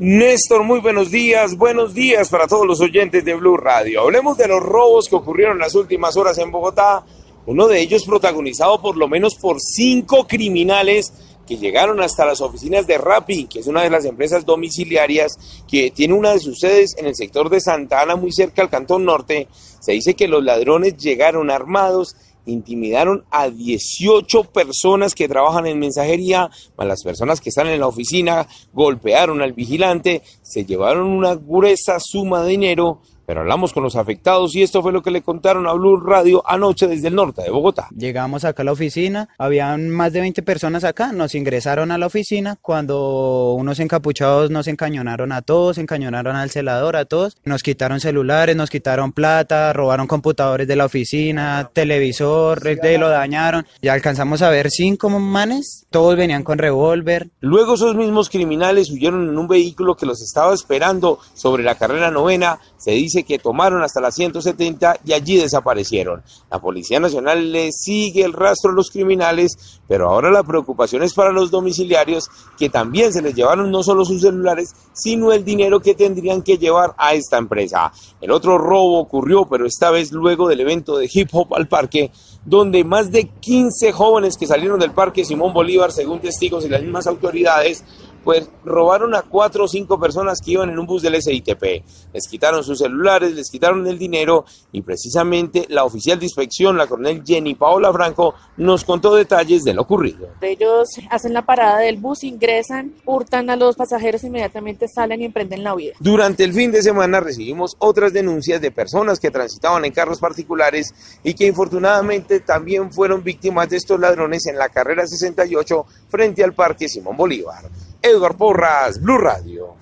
Néstor, muy buenos días, buenos días para todos los oyentes de Blue Radio. Hablemos de los robos que ocurrieron en las últimas horas en Bogotá, uno de ellos protagonizado por lo menos por cinco criminales que llegaron hasta las oficinas de Rappi, que es una de las empresas domiciliarias que tiene una de sus sedes en el sector de Santa Ana, muy cerca al Cantón Norte. Se dice que los ladrones llegaron armados intimidaron a 18 personas que trabajan en mensajería, a las personas que están en la oficina, golpearon al vigilante, se llevaron una gruesa suma de dinero pero hablamos con los afectados y esto fue lo que le contaron a Blue Radio anoche desde el norte de Bogotá. Llegamos acá a la oficina, habían más de 20 personas acá, nos ingresaron a la oficina cuando unos encapuchados nos encañonaron a todos, encañonaron al celador a todos, nos quitaron celulares, nos quitaron plata, robaron computadores de la oficina, televisor, de lo dañaron. Ya alcanzamos a ver cinco manes, todos venían con revólver. Luego esos mismos criminales huyeron en un vehículo que los estaba esperando sobre la carrera novena, se dice que tomaron hasta las 170 y allí desaparecieron. La Policía Nacional le sigue el rastro a los criminales, pero ahora la preocupación es para los domiciliarios que también se les llevaron no solo sus celulares, sino el dinero que tendrían que llevar a esta empresa. El otro robo ocurrió, pero esta vez luego del evento de hip hop al parque, donde más de 15 jóvenes que salieron del parque Simón Bolívar, según testigos y las mismas autoridades, pues robaron a cuatro o cinco personas que iban en un bus del SITP. Les quitaron sus celulares, les quitaron el dinero y precisamente la oficial de inspección, la coronel Jenny Paola Franco, nos contó detalles de lo ocurrido. Ellos hacen la parada del bus, ingresan, hurtan a los pasajeros, inmediatamente salen y emprenden la huida. Durante el fin de semana recibimos otras denuncias de personas que transitaban en carros particulares y que infortunadamente también fueron víctimas de estos ladrones en la carrera 68 frente al Parque Simón Bolívar. Edward Porras, Blue Radio.